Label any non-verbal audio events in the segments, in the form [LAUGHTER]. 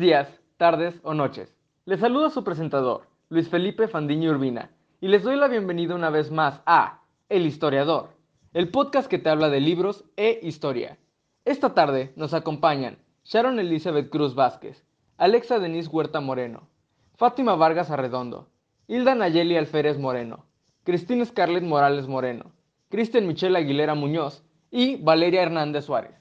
días, tardes o noches. Les saluda su presentador, Luis Felipe Fandiño Urbina, y les doy la bienvenida una vez más a El Historiador, el podcast que te habla de libros e historia. Esta tarde nos acompañan Sharon Elizabeth Cruz Vázquez, Alexa Denise Huerta Moreno, Fátima Vargas Arredondo, Hilda Nayeli Alférez Moreno, Cristina Scarlett Morales Moreno, Cristian Michelle Aguilera Muñoz y Valeria Hernández Suárez.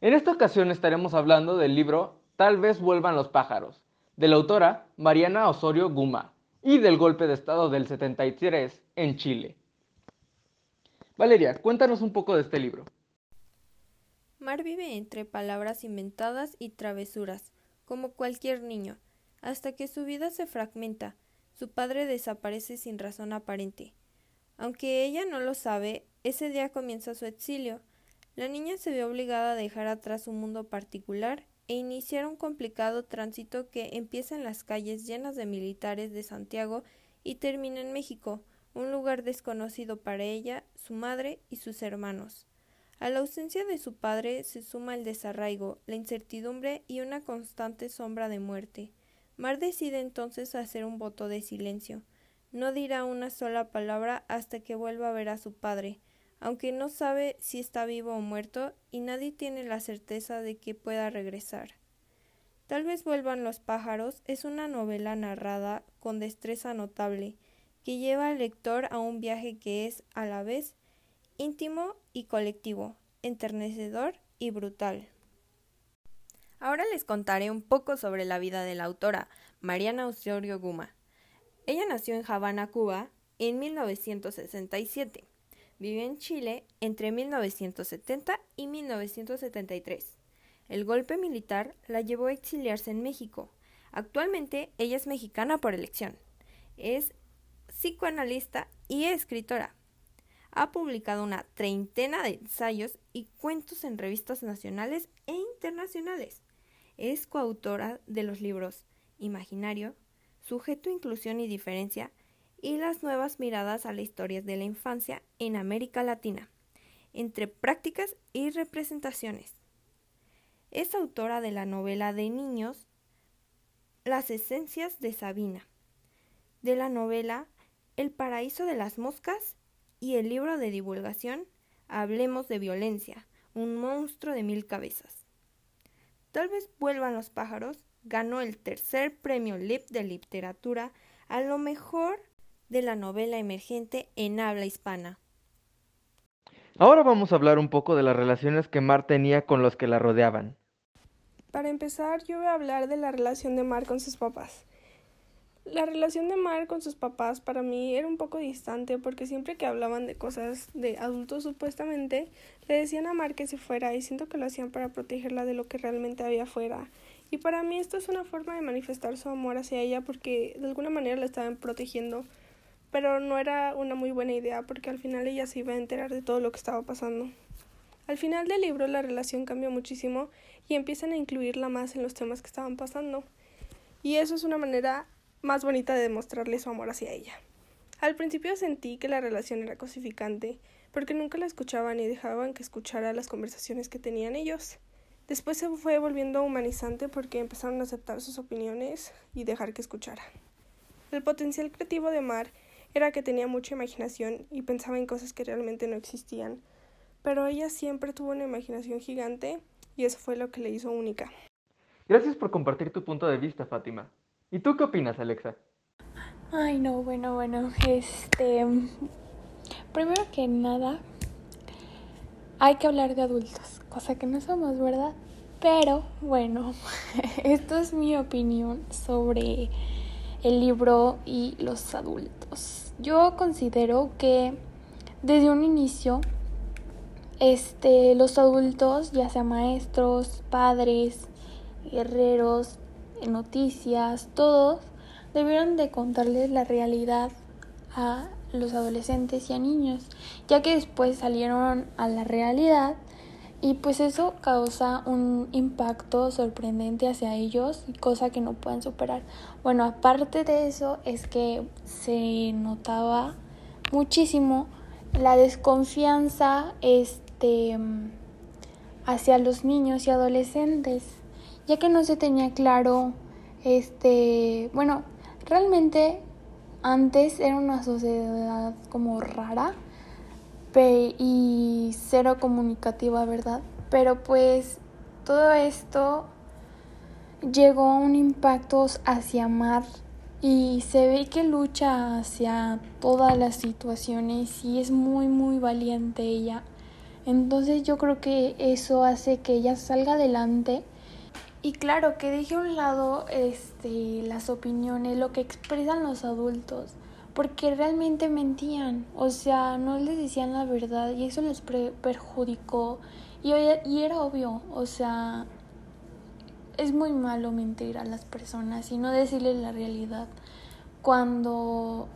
En esta ocasión estaremos hablando del libro Tal vez vuelvan los pájaros, de la autora Mariana Osorio Guma, y del golpe de Estado del 73 en Chile. Valeria, cuéntanos un poco de este libro. Mar vive entre palabras inventadas y travesuras, como cualquier niño, hasta que su vida se fragmenta, su padre desaparece sin razón aparente. Aunque ella no lo sabe, ese día comienza su exilio, la niña se ve obligada a dejar atrás su mundo particular e iniciar un complicado tránsito que empieza en las calles llenas de militares de Santiago y termina en México, un lugar desconocido para ella, su madre y sus hermanos. A la ausencia de su padre se suma el desarraigo, la incertidumbre y una constante sombra de muerte. Mar decide entonces hacer un voto de silencio. No dirá una sola palabra hasta que vuelva a ver a su padre, aunque no sabe si está vivo o muerto y nadie tiene la certeza de que pueda regresar. Tal vez vuelvan los pájaros es una novela narrada con destreza notable que lleva al lector a un viaje que es a la vez íntimo y colectivo, enternecedor y brutal. Ahora les contaré un poco sobre la vida de la autora, Mariana Osorio Guma. Ella nació en Habana, Cuba, en 1967. Vivió en Chile entre 1970 y 1973. El golpe militar la llevó a exiliarse en México. Actualmente ella es mexicana por elección. Es psicoanalista y escritora. Ha publicado una treintena de ensayos y cuentos en revistas nacionales e internacionales. Es coautora de los libros Imaginario, Sujeto, Inclusión y Diferencia y las nuevas miradas a la historia de la infancia en América Latina, entre prácticas y representaciones. Es autora de la novela de niños Las esencias de Sabina, de la novela El paraíso de las moscas y el libro de divulgación Hablemos de violencia, un monstruo de mil cabezas. Tal vez vuelvan los pájaros ganó el tercer premio LIP de literatura a lo mejor de la novela emergente en habla hispana. Ahora vamos a hablar un poco de las relaciones que Mar tenía con los que la rodeaban. Para empezar, yo voy a hablar de la relación de Mar con sus papás. La relación de Mar con sus papás para mí era un poco distante porque siempre que hablaban de cosas de adultos supuestamente le decían a Mar que se fuera y siento que lo hacían para protegerla de lo que realmente había afuera. Y para mí esto es una forma de manifestar su amor hacia ella porque de alguna manera la estaban protegiendo pero no era una muy buena idea porque al final ella se iba a enterar de todo lo que estaba pasando. Al final del libro la relación cambia muchísimo y empiezan a incluirla más en los temas que estaban pasando. Y eso es una manera más bonita de demostrarle su amor hacia ella. Al principio sentí que la relación era cosificante, porque nunca la escuchaban y dejaban que escuchara las conversaciones que tenían ellos. Después se fue volviendo humanizante porque empezaron a aceptar sus opiniones y dejar que escuchara. El potencial creativo de Mar era que tenía mucha imaginación y pensaba en cosas que realmente no existían, pero ella siempre tuvo una imaginación gigante y eso fue lo que le hizo única. Gracias por compartir tu punto de vista, Fátima. ¿Y tú qué opinas, Alexa? Ay, no, bueno, bueno, este... Primero que nada, hay que hablar de adultos, cosa que no somos, ¿verdad? Pero bueno, [LAUGHS] esto es mi opinión sobre el libro y los adultos. Yo considero que desde un inicio este, los adultos, ya sea maestros, padres, guerreros, noticias, todos debieron de contarles la realidad a los adolescentes y a niños, ya que después salieron a la realidad y pues eso causa un impacto sorprendente hacia ellos, cosa que no pueden superar. Bueno, aparte de eso es que se notaba muchísimo la desconfianza este hacia los niños y adolescentes, ya que no se tenía claro, este, bueno, realmente antes era una sociedad como rara y cero comunicativa, ¿verdad? Pero pues todo esto llegó a un impacto hacia Mar y se ve que lucha hacia todas las situaciones y es muy muy valiente ella. Entonces yo creo que eso hace que ella salga adelante y claro, que deje a un lado este, las opiniones, lo que expresan los adultos, porque realmente mentían, o sea, no les decían la verdad y eso les perjudicó y, y era obvio, o sea, es muy malo mentir a las personas y no decirles la realidad. Cuando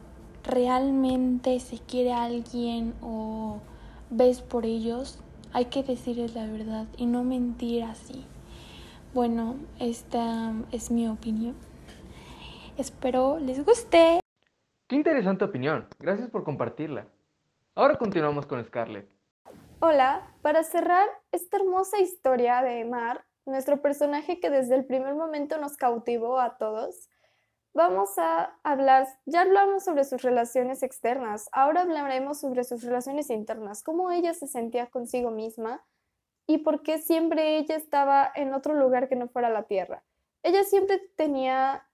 realmente se quiere a alguien o ves por ellos, hay que decirles la verdad y no mentir así. Bueno, esta es mi opinión. Espero les guste. Qué interesante opinión. Gracias por compartirla. Ahora continuamos con Scarlett. Hola, para cerrar esta hermosa historia de Mar, nuestro personaje que desde el primer momento nos cautivó a todos, vamos a hablar, ya hablamos sobre sus relaciones externas, ahora hablaremos sobre sus relaciones internas, cómo ella se sentía consigo misma y por qué siempre ella estaba en otro lugar que no fuera la Tierra. Ella siempre tenía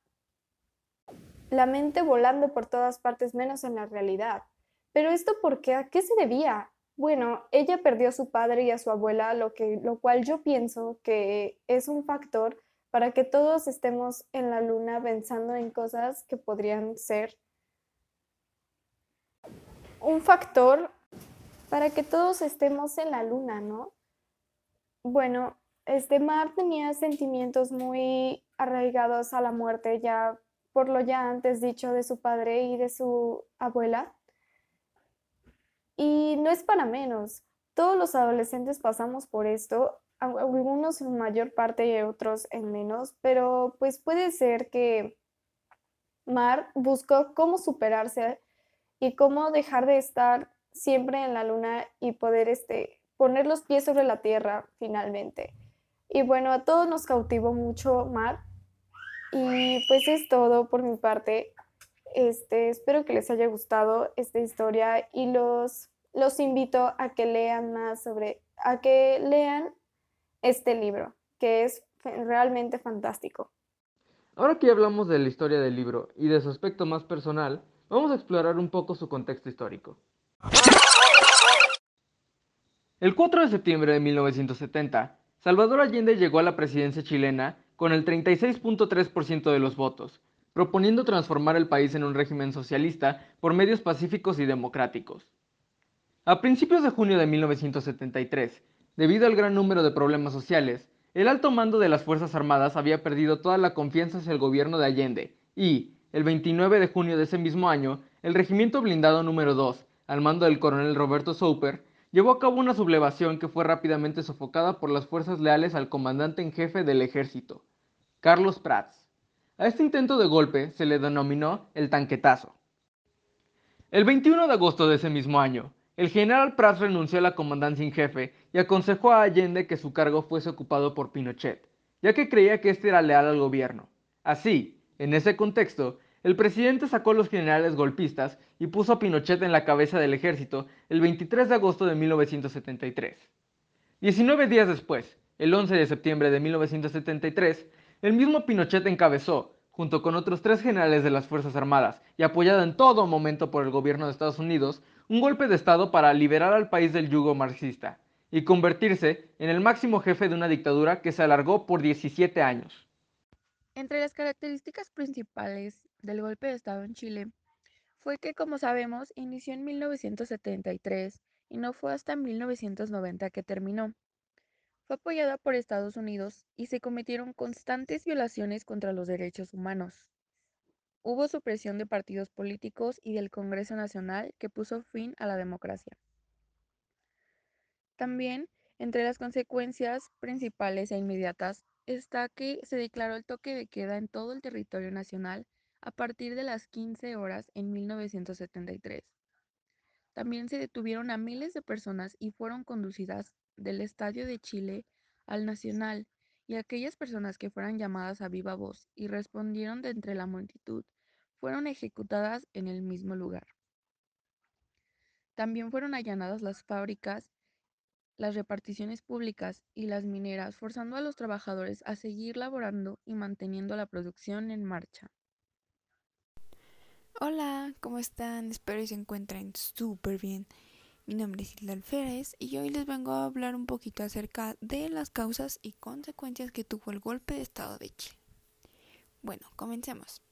la mente volando por todas partes menos en la realidad. Pero esto por qué? ¿A qué se debía? Bueno, ella perdió a su padre y a su abuela, lo, que, lo cual yo pienso que es un factor para que todos estemos en la luna pensando en cosas que podrían ser un factor para que todos estemos en la luna, ¿no? Bueno, este Mar tenía sentimientos muy arraigados a la muerte, ya por lo ya antes dicho de su padre y de su abuela. Y no es para menos. Todos los adolescentes pasamos por esto, algunos en mayor parte y otros en menos, pero pues puede ser que Mar buscó cómo superarse y cómo dejar de estar siempre en la luna y poder este, poner los pies sobre la tierra finalmente. Y bueno, a todos nos cautivó mucho Mar. Y pues es todo por mi parte. Este, espero que les haya gustado esta historia y los, los invito a que lean más sobre, a que lean este libro, que es realmente fantástico. Ahora que hablamos de la historia del libro y de su aspecto más personal, vamos a explorar un poco su contexto histórico. El 4 de septiembre de 1970, Salvador Allende llegó a la presidencia chilena con el 36.3% de los votos, proponiendo transformar el país en un régimen socialista por medios pacíficos y democráticos. A principios de junio de 1973, debido al gran número de problemas sociales, el alto mando de las Fuerzas Armadas había perdido toda la confianza hacia el gobierno de Allende y, el 29 de junio de ese mismo año, el Regimiento Blindado número 2, al mando del coronel Roberto Souper, llevó a cabo una sublevación que fue rápidamente sofocada por las fuerzas leales al comandante en jefe del ejército, Carlos Prats. A este intento de golpe se le denominó el tanquetazo. El 21 de agosto de ese mismo año, el general Prats renunció a la comandancia en jefe y aconsejó a Allende que su cargo fuese ocupado por Pinochet, ya que creía que éste era leal al gobierno. Así, en ese contexto, el presidente sacó los generales golpistas y puso a Pinochet en la cabeza del ejército el 23 de agosto de 1973. 19 días después, el 11 de septiembre de 1973, el mismo Pinochet encabezó, junto con otros tres generales de las Fuerzas Armadas y apoyado en todo momento por el gobierno de Estados Unidos, un golpe de Estado para liberar al país del yugo marxista y convertirse en el máximo jefe de una dictadura que se alargó por 17 años. Entre las características principales del golpe de Estado en Chile fue que, como sabemos, inició en 1973 y no fue hasta 1990 que terminó. Fue apoyada por Estados Unidos y se cometieron constantes violaciones contra los derechos humanos. Hubo supresión de partidos políticos y del Congreso Nacional que puso fin a la democracia. También, entre las consecuencias principales e inmediatas, está que se declaró el toque de queda en todo el territorio nacional a partir de las 15 horas en 1973. También se detuvieron a miles de personas y fueron conducidas del Estadio de Chile al Nacional y aquellas personas que fueran llamadas a viva voz y respondieron de entre la multitud fueron ejecutadas en el mismo lugar. También fueron allanadas las fábricas, las reparticiones públicas y las mineras, forzando a los trabajadores a seguir laborando y manteniendo la producción en marcha. Hola, ¿cómo están? Espero que se encuentren súper bien. Mi nombre es Hilda Alférez y hoy les vengo a hablar un poquito acerca de las causas y consecuencias que tuvo el golpe de Estado de Chile. Bueno, comencemos.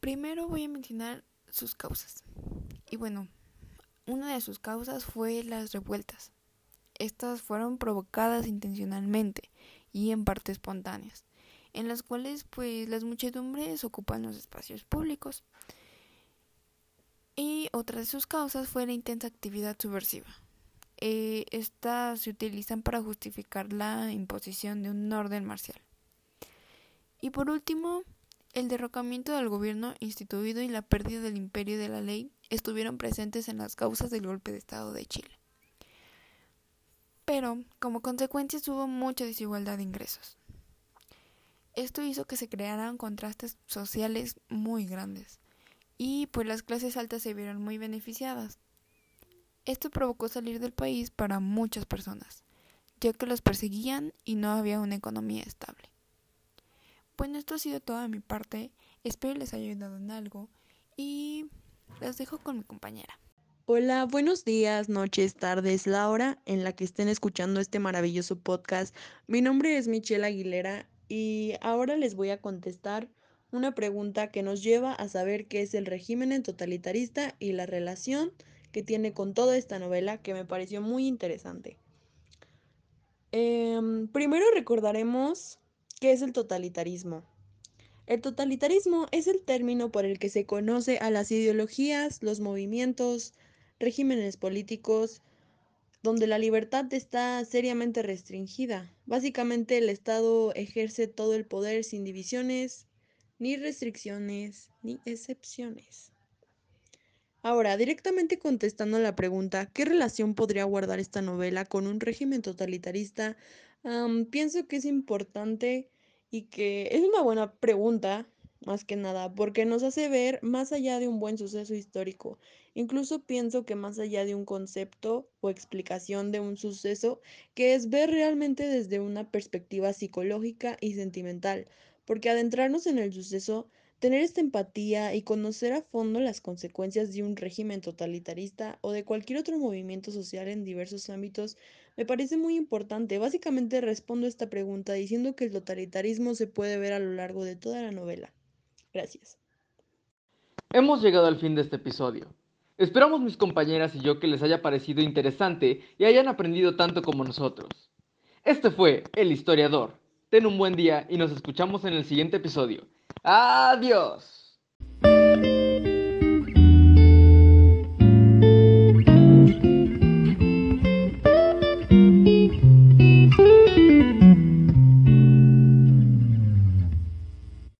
Primero voy a mencionar sus causas. Y bueno, una de sus causas fue las revueltas. Estas fueron provocadas intencionalmente y en parte espontáneas en las cuales pues las muchedumbres ocupan los espacios públicos. Y otra de sus causas fue la intensa actividad subversiva. Eh, estas se utilizan para justificar la imposición de un orden marcial. Y por último, el derrocamiento del gobierno instituido y la pérdida del imperio de la ley estuvieron presentes en las causas del golpe de Estado de Chile. Pero, como consecuencia, hubo mucha desigualdad de ingresos. Esto hizo que se crearan contrastes sociales muy grandes y pues las clases altas se vieron muy beneficiadas. Esto provocó salir del país para muchas personas, ya que los perseguían y no había una economía estable. Bueno, esto ha sido todo de mi parte, espero les haya ayudado en algo y las dejo con mi compañera. Hola, buenos días, noches, tardes, la hora en la que estén escuchando este maravilloso podcast. Mi nombre es Michelle Aguilera y ahora les voy a contestar una pregunta que nos lleva a saber qué es el régimen totalitarista y la relación que tiene con toda esta novela que me pareció muy interesante. Em, primero recordaremos qué es el totalitarismo. El totalitarismo es el término por el que se conoce a las ideologías, los movimientos, regímenes políticos, donde la libertad está seriamente restringida. Básicamente el Estado ejerce todo el poder sin divisiones, ni restricciones, ni excepciones. Ahora, directamente contestando a la pregunta, ¿qué relación podría guardar esta novela con un régimen totalitarista? pienso que es importante y que es una buena pregunta, más que nada, porque nos hace ver más allá de un buen suceso histórico. Incluso pienso que más allá de un concepto o explicación de un suceso, que es ver realmente desde una perspectiva psicológica y sentimental, porque adentrarnos en el suceso, tener esta empatía y conocer a fondo las consecuencias de un régimen totalitarista o de cualquier otro movimiento social en diversos ámbitos me parece muy importante. Básicamente respondo esta pregunta diciendo que el totalitarismo se puede ver a lo largo de toda la novela. Gracias. Hemos llegado al fin de este episodio. Esperamos mis compañeras y yo que les haya parecido interesante y hayan aprendido tanto como nosotros. Este fue El Historiador. Ten un buen día y nos escuchamos en el siguiente episodio. Adiós.